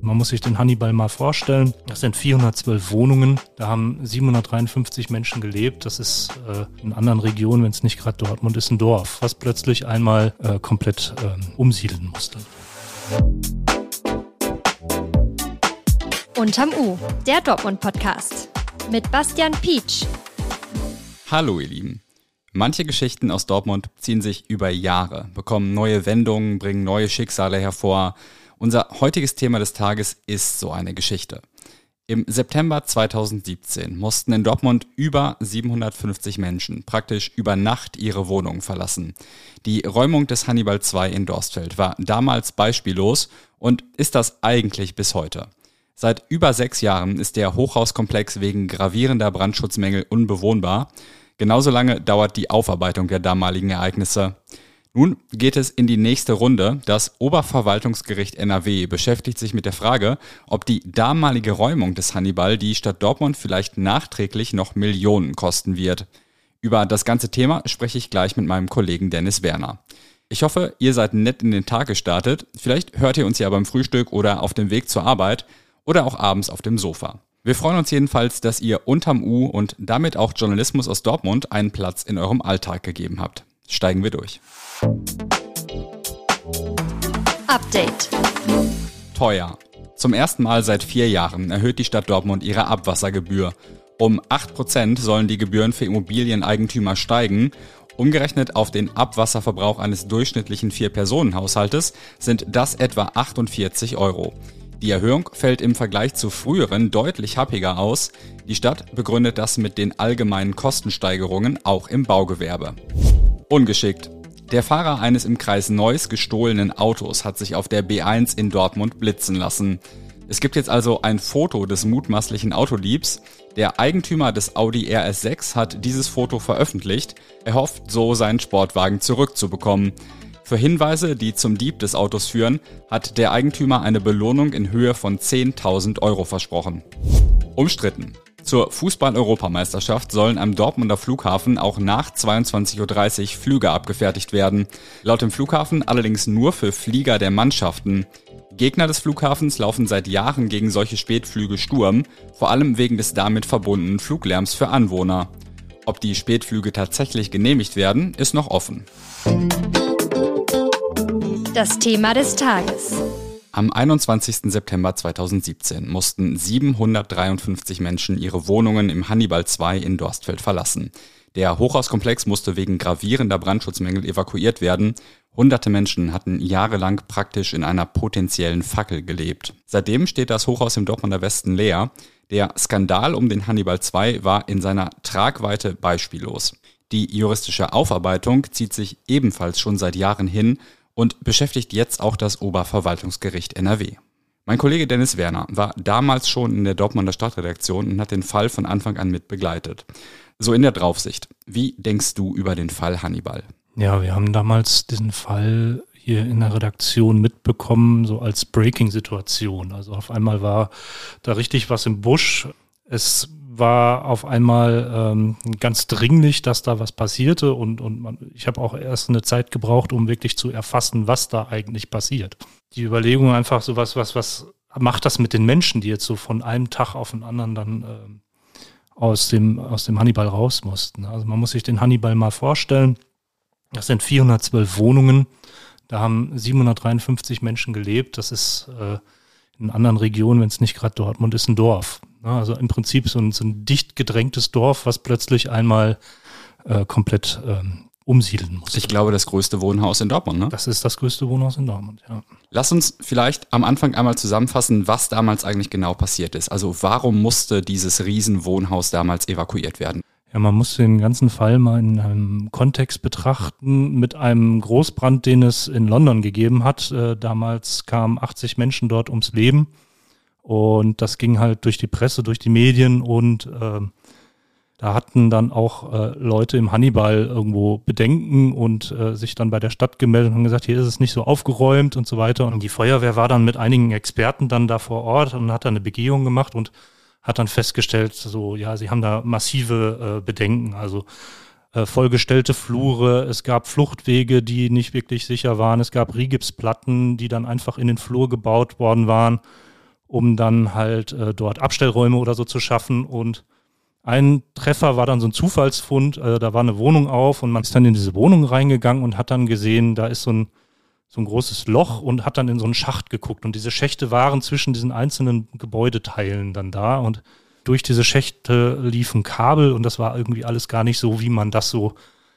Man muss sich den Hannibal mal vorstellen. Das sind 412 Wohnungen. Da haben 753 Menschen gelebt. Das ist äh, in anderen Regionen, wenn es nicht gerade Dortmund ist, ein Dorf, was plötzlich einmal äh, komplett äh, umsiedeln musste. Unterm U, der Dortmund-Podcast. Mit Bastian Pietsch. Hallo, ihr Lieben. Manche Geschichten aus Dortmund ziehen sich über Jahre, bekommen neue Wendungen, bringen neue Schicksale hervor. Unser heutiges Thema des Tages ist so eine Geschichte. Im September 2017 mussten in Dortmund über 750 Menschen praktisch über Nacht ihre Wohnung verlassen. Die Räumung des Hannibal II in Dorstfeld war damals beispiellos und ist das eigentlich bis heute. Seit über sechs Jahren ist der Hochhauskomplex wegen gravierender Brandschutzmängel unbewohnbar. Genauso lange dauert die Aufarbeitung der damaligen Ereignisse. Nun geht es in die nächste Runde. Das Oberverwaltungsgericht NRW beschäftigt sich mit der Frage, ob die damalige Räumung des Hannibal die Stadt Dortmund vielleicht nachträglich noch Millionen kosten wird. Über das ganze Thema spreche ich gleich mit meinem Kollegen Dennis Werner. Ich hoffe, ihr seid nett in den Tag gestartet. Vielleicht hört ihr uns ja beim Frühstück oder auf dem Weg zur Arbeit oder auch abends auf dem Sofa. Wir freuen uns jedenfalls, dass ihr unterm U und damit auch Journalismus aus Dortmund einen Platz in eurem Alltag gegeben habt. Steigen wir durch. Update. Teuer. Zum ersten Mal seit vier Jahren erhöht die Stadt Dortmund ihre Abwassergebühr. Um 8% sollen die Gebühren für Immobilieneigentümer steigen. Umgerechnet auf den Abwasserverbrauch eines durchschnittlichen Vier-Personen-Haushaltes sind das etwa 48 Euro. Die Erhöhung fällt im Vergleich zu früheren deutlich happiger aus. Die Stadt begründet das mit den allgemeinen Kostensteigerungen auch im Baugewerbe. Ungeschickt. Der Fahrer eines im Kreis Neuss gestohlenen Autos hat sich auf der B1 in Dortmund blitzen lassen. Es gibt jetzt also ein Foto des mutmaßlichen Autodiebs. Der Eigentümer des Audi RS6 hat dieses Foto veröffentlicht. Er hofft so seinen Sportwagen zurückzubekommen. Für Hinweise, die zum Dieb des Autos führen, hat der Eigentümer eine Belohnung in Höhe von 10.000 Euro versprochen. Umstritten. Zur Fußball-Europameisterschaft sollen am Dortmunder Flughafen auch nach 22.30 Uhr Flüge abgefertigt werden. Laut dem Flughafen allerdings nur für Flieger der Mannschaften. Gegner des Flughafens laufen seit Jahren gegen solche Spätflüge Sturm, vor allem wegen des damit verbundenen Fluglärms für Anwohner. Ob die Spätflüge tatsächlich genehmigt werden, ist noch offen. Das Thema des Tages. Am 21. September 2017 mussten 753 Menschen ihre Wohnungen im Hannibal 2 in Dorstfeld verlassen. Der Hochhauskomplex musste wegen gravierender Brandschutzmängel evakuiert werden. Hunderte Menschen hatten jahrelang praktisch in einer potenziellen Fackel gelebt. Seitdem steht das Hochhaus im Dortmunder Westen leer. Der Skandal um den Hannibal 2 war in seiner Tragweite beispiellos. Die juristische Aufarbeitung zieht sich ebenfalls schon seit Jahren hin und beschäftigt jetzt auch das Oberverwaltungsgericht NRW. Mein Kollege Dennis Werner war damals schon in der Dortmunder Stadtredaktion und hat den Fall von Anfang an mit begleitet. So in der Draufsicht. Wie denkst du über den Fall Hannibal? Ja, wir haben damals diesen Fall hier in der Redaktion mitbekommen, so als Breaking-Situation. Also auf einmal war da richtig was im Busch. Es war auf einmal ähm, ganz dringlich, dass da was passierte und, und man, ich habe auch erst eine Zeit gebraucht, um wirklich zu erfassen, was da eigentlich passiert. Die Überlegung einfach so was, was, was macht das mit den Menschen, die jetzt so von einem Tag auf den anderen dann ähm, aus, dem, aus dem Hannibal raus mussten. Also man muss sich den Hannibal mal vorstellen. Das sind 412 Wohnungen. Da haben 753 Menschen gelebt. Das ist äh, in anderen Regionen, wenn es nicht gerade Dortmund ist, ein Dorf. Ne? Also im Prinzip so ein, so ein dicht gedrängtes Dorf, was plötzlich einmal äh, komplett ähm, umsiedeln muss. Ich glaube, das größte Wohnhaus in Dortmund, ne? Das ist das größte Wohnhaus in Dortmund, ja. Lass uns vielleicht am Anfang einmal zusammenfassen, was damals eigentlich genau passiert ist. Also warum musste dieses Riesenwohnhaus damals evakuiert werden? Ja, man muss den ganzen Fall mal in einem Kontext betrachten mit einem Großbrand, den es in London gegeben hat. Äh, damals kamen 80 Menschen dort ums Leben und das ging halt durch die Presse, durch die Medien und äh, da hatten dann auch äh, Leute im Hannibal irgendwo Bedenken und äh, sich dann bei der Stadt gemeldet und gesagt, hier ist es nicht so aufgeräumt und so weiter. Und die Feuerwehr war dann mit einigen Experten dann da vor Ort und hat dann eine Begehung gemacht und hat dann festgestellt, so ja, sie haben da massive äh, Bedenken. Also äh, vollgestellte Flure, es gab Fluchtwege, die nicht wirklich sicher waren, es gab Rigipsplatten, die dann einfach in den Flur gebaut worden waren um dann halt äh, dort Abstellräume oder so zu schaffen. Und ein Treffer war dann so ein Zufallsfund, äh, da war eine Wohnung auf und man ist dann in diese Wohnung reingegangen und hat dann gesehen, da ist so ein, so ein großes Loch und hat dann in so einen Schacht geguckt. Und diese Schächte waren zwischen diesen einzelnen Gebäudeteilen dann da und durch diese Schächte liefen Kabel und das war irgendwie alles gar nicht so, wie man das so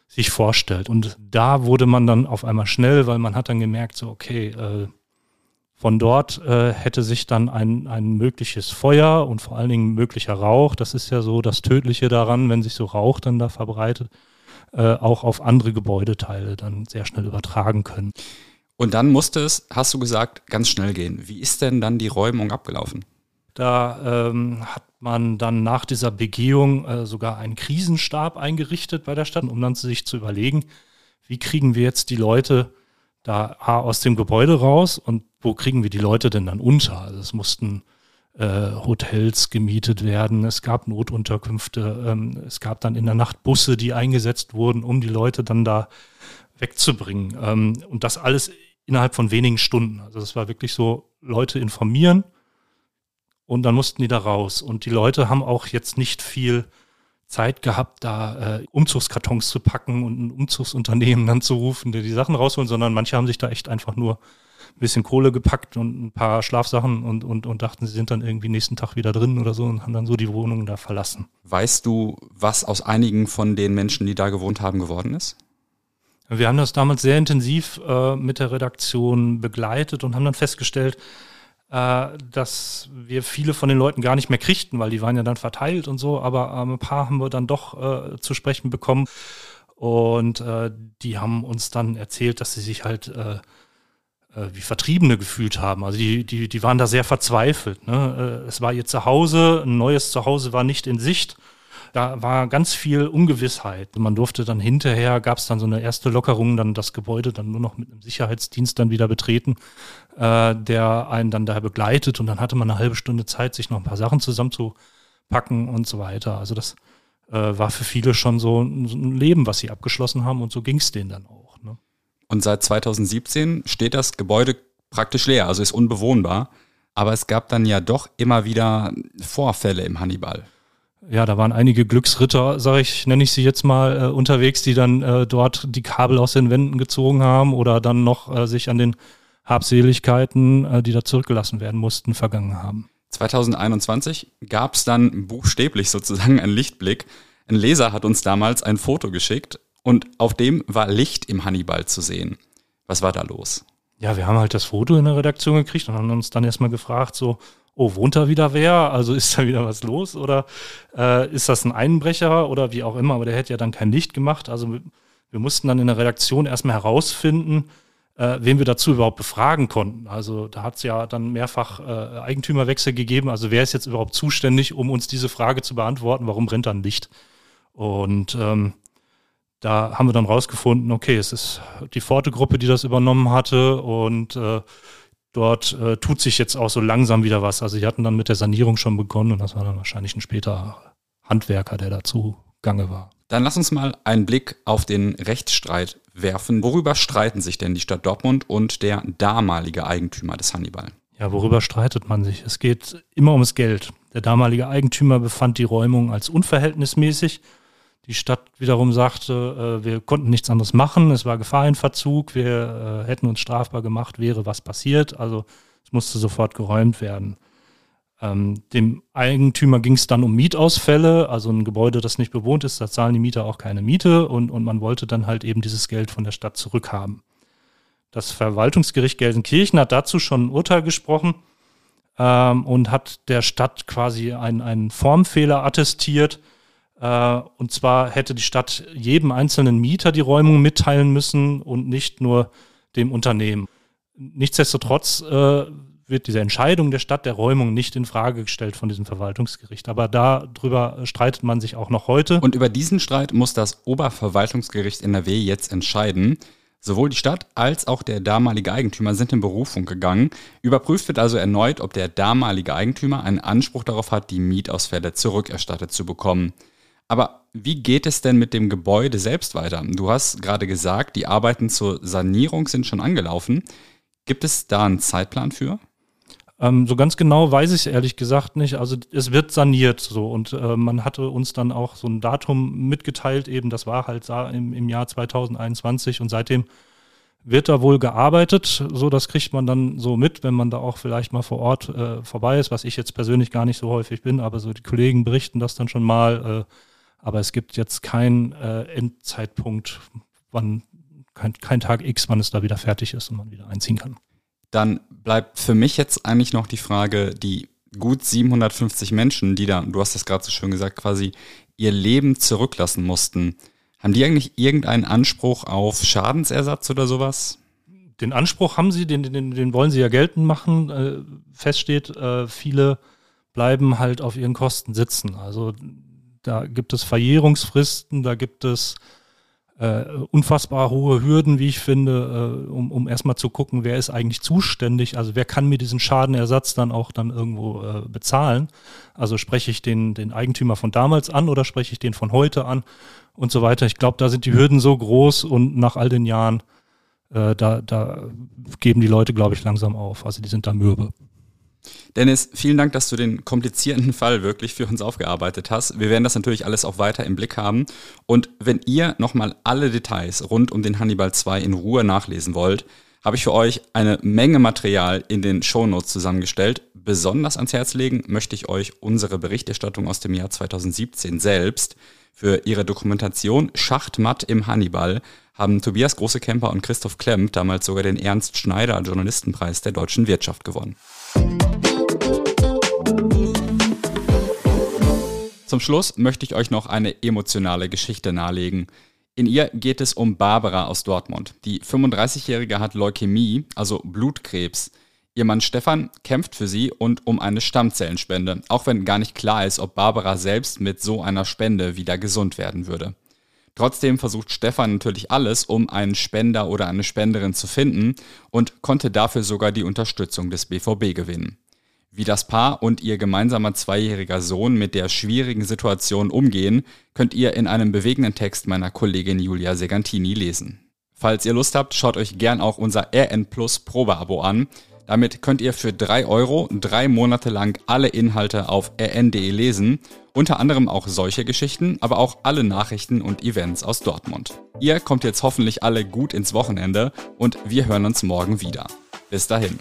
sich vorstellt. Und da wurde man dann auf einmal schnell, weil man hat dann gemerkt, so, okay, äh, von dort äh, hätte sich dann ein, ein mögliches Feuer und vor allen Dingen möglicher Rauch, das ist ja so das Tödliche daran, wenn sich so Rauch dann da verbreitet, äh, auch auf andere Gebäudeteile dann sehr schnell übertragen können. Und dann musste es, hast du gesagt, ganz schnell gehen. Wie ist denn dann die Räumung abgelaufen? Da ähm, hat man dann nach dieser Begehung äh, sogar einen Krisenstab eingerichtet bei der Stadt, um dann sich zu überlegen, wie kriegen wir jetzt die Leute da aus dem Gebäude raus und wo kriegen wir die Leute denn dann unter? Also es mussten äh, Hotels gemietet werden, es gab Notunterkünfte, ähm, es gab dann in der Nacht Busse, die eingesetzt wurden, um die Leute dann da wegzubringen. Ähm, und das alles innerhalb von wenigen Stunden. Also das war wirklich so, Leute informieren und dann mussten die da raus. Und die Leute haben auch jetzt nicht viel Zeit gehabt, da äh, Umzugskartons zu packen und ein Umzugsunternehmen dann zu rufen, die die Sachen rausholen, sondern manche haben sich da echt einfach nur ein bisschen Kohle gepackt und ein paar Schlafsachen und, und, und dachten, sie sind dann irgendwie nächsten Tag wieder drin oder so und haben dann so die Wohnung da verlassen. Weißt du, was aus einigen von den Menschen, die da gewohnt haben, geworden ist? Wir haben das damals sehr intensiv äh, mit der Redaktion begleitet und haben dann festgestellt, äh, dass wir viele von den Leuten gar nicht mehr kriegten, weil die waren ja dann verteilt und so, aber äh, ein paar haben wir dann doch äh, zu sprechen bekommen. Und äh, die haben uns dann erzählt, dass sie sich halt äh, wie Vertriebene gefühlt haben. Also die, die, die waren da sehr verzweifelt. Ne? Äh, es war ihr Zuhause, ein neues Zuhause war nicht in Sicht. Da war ganz viel Ungewissheit. Man durfte dann hinterher, gab es dann so eine erste Lockerung, dann das Gebäude dann nur noch mit einem Sicherheitsdienst dann wieder betreten, äh, der einen dann da begleitet und dann hatte man eine halbe Stunde Zeit, sich noch ein paar Sachen zusammenzupacken und so weiter. Also das äh, war für viele schon so ein, so ein Leben, was sie abgeschlossen haben und so ging es denen dann auch. Und seit 2017 steht das Gebäude praktisch leer, also ist unbewohnbar. Aber es gab dann ja doch immer wieder Vorfälle im Hannibal. Ja, da waren einige Glücksritter, sage ich, nenne ich sie jetzt mal, äh, unterwegs, die dann äh, dort die Kabel aus den Wänden gezogen haben oder dann noch äh, sich an den Habseligkeiten, äh, die da zurückgelassen werden mussten, vergangen haben. 2021 gab es dann buchstäblich sozusagen einen Lichtblick. Ein Leser hat uns damals ein Foto geschickt und auf dem war Licht im Hannibal zu sehen. Was war da los? Ja, wir haben halt das Foto in der Redaktion gekriegt und haben uns dann erstmal gefragt, so, oh, wohnt da wieder wer? Also ist da wieder was los? Oder äh, ist das ein Einbrecher oder wie auch immer? Aber der hätte ja dann kein Licht gemacht. Also wir mussten dann in der Redaktion erstmal herausfinden, äh, wen wir dazu überhaupt befragen konnten. Also da hat es ja dann mehrfach äh, Eigentümerwechsel gegeben. Also wer ist jetzt überhaupt zuständig, um uns diese Frage zu beantworten, warum brennt da ein Licht? Und ähm, da haben wir dann rausgefunden, okay, es ist die Forte-Gruppe, die das übernommen hatte und äh, dort äh, tut sich jetzt auch so langsam wieder was. Also sie hatten dann mit der Sanierung schon begonnen und das war dann wahrscheinlich ein später Handwerker, der dazu gange war. Dann lass uns mal einen Blick auf den Rechtsstreit werfen. Worüber streiten sich denn die Stadt Dortmund und der damalige Eigentümer des Hannibal? Ja, worüber streitet man sich? Es geht immer ums Geld. Der damalige Eigentümer befand die Räumung als unverhältnismäßig die Stadt wiederum sagte, äh, wir konnten nichts anderes machen, es war Gefahr in Verzug, wir äh, hätten uns strafbar gemacht, wäre was passiert. Also es musste sofort geräumt werden. Ähm, dem Eigentümer ging es dann um Mietausfälle, also ein Gebäude, das nicht bewohnt ist, da zahlen die Mieter auch keine Miete und, und man wollte dann halt eben dieses Geld von der Stadt zurückhaben. Das Verwaltungsgericht Gelsenkirchen hat dazu schon ein Urteil gesprochen ähm, und hat der Stadt quasi einen, einen Formfehler attestiert, und zwar hätte die Stadt jedem einzelnen Mieter die Räumung mitteilen müssen und nicht nur dem Unternehmen. Nichtsdestotrotz äh, wird diese Entscheidung der Stadt der Räumung nicht in Frage gestellt von diesem Verwaltungsgericht. Aber darüber streitet man sich auch noch heute. Und über diesen Streit muss das Oberverwaltungsgericht NRW jetzt entscheiden. Sowohl die Stadt als auch der damalige Eigentümer sind in Berufung gegangen. Überprüft wird also erneut, ob der damalige Eigentümer einen Anspruch darauf hat, die Mietausfälle zurückerstattet zu bekommen. Aber wie geht es denn mit dem Gebäude selbst weiter? Du hast gerade gesagt, die Arbeiten zur Sanierung sind schon angelaufen. Gibt es da einen Zeitplan für? Ähm, so ganz genau weiß ich es ehrlich gesagt nicht. Also es wird saniert so und äh, man hatte uns dann auch so ein Datum mitgeteilt, eben das war halt im, im Jahr 2021 und seitdem wird da wohl gearbeitet. So, das kriegt man dann so mit, wenn man da auch vielleicht mal vor Ort äh, vorbei ist, was ich jetzt persönlich gar nicht so häufig bin, aber so die Kollegen berichten das dann schon mal. Äh, aber es gibt jetzt keinen äh, Endzeitpunkt, wann, kein, kein Tag X, wann es da wieder fertig ist und man wieder einziehen kann. Dann bleibt für mich jetzt eigentlich noch die Frage, die gut 750 Menschen, die da, du hast das gerade so schön gesagt, quasi ihr Leben zurücklassen mussten. Haben die eigentlich irgendeinen Anspruch auf Schadensersatz oder sowas? Den Anspruch haben sie, den, den, den wollen sie ja geltend machen. Äh, feststeht, äh, viele bleiben halt auf ihren Kosten sitzen. Also da gibt es Verjährungsfristen, da gibt es äh, unfassbar hohe Hürden, wie ich finde, äh, um, um erstmal zu gucken, wer ist eigentlich zuständig, also wer kann mir diesen Schadenersatz dann auch dann irgendwo äh, bezahlen. Also spreche ich den, den Eigentümer von damals an oder spreche ich den von heute an und so weiter. Ich glaube, da sind die Hürden so groß und nach all den Jahren, äh, da, da geben die Leute, glaube ich, langsam auf. Also die sind da mürbe. Dennis, vielen Dank, dass du den komplizierten Fall wirklich für uns aufgearbeitet hast. Wir werden das natürlich alles auch weiter im Blick haben. Und wenn ihr nochmal alle Details rund um den Hannibal 2 in Ruhe nachlesen wollt, habe ich für euch eine Menge Material in den Shownotes zusammengestellt. Besonders ans Herz legen möchte ich euch unsere Berichterstattung aus dem Jahr 2017 selbst. Für ihre Dokumentation Schachtmatt im Hannibal haben Tobias Großekemper und Christoph Klemm damals sogar den Ernst Schneider Journalistenpreis der deutschen Wirtschaft gewonnen. Zum Schluss möchte ich euch noch eine emotionale Geschichte nahelegen. In ihr geht es um Barbara aus Dortmund. Die 35-Jährige hat Leukämie, also Blutkrebs. Ihr Mann Stefan kämpft für sie und um eine Stammzellenspende, auch wenn gar nicht klar ist, ob Barbara selbst mit so einer Spende wieder gesund werden würde. Trotzdem versucht Stefan natürlich alles, um einen Spender oder eine Spenderin zu finden und konnte dafür sogar die Unterstützung des BVB gewinnen. Wie das Paar und ihr gemeinsamer zweijähriger Sohn mit der schwierigen Situation umgehen, könnt ihr in einem bewegenden Text meiner Kollegin Julia Segantini lesen. Falls ihr Lust habt, schaut euch gern auch unser RN Plus Probeabo an. Damit könnt ihr für drei Euro drei Monate lang alle Inhalte auf rn.de lesen, unter anderem auch solche Geschichten, aber auch alle Nachrichten und Events aus Dortmund. Ihr kommt jetzt hoffentlich alle gut ins Wochenende und wir hören uns morgen wieder. Bis dahin.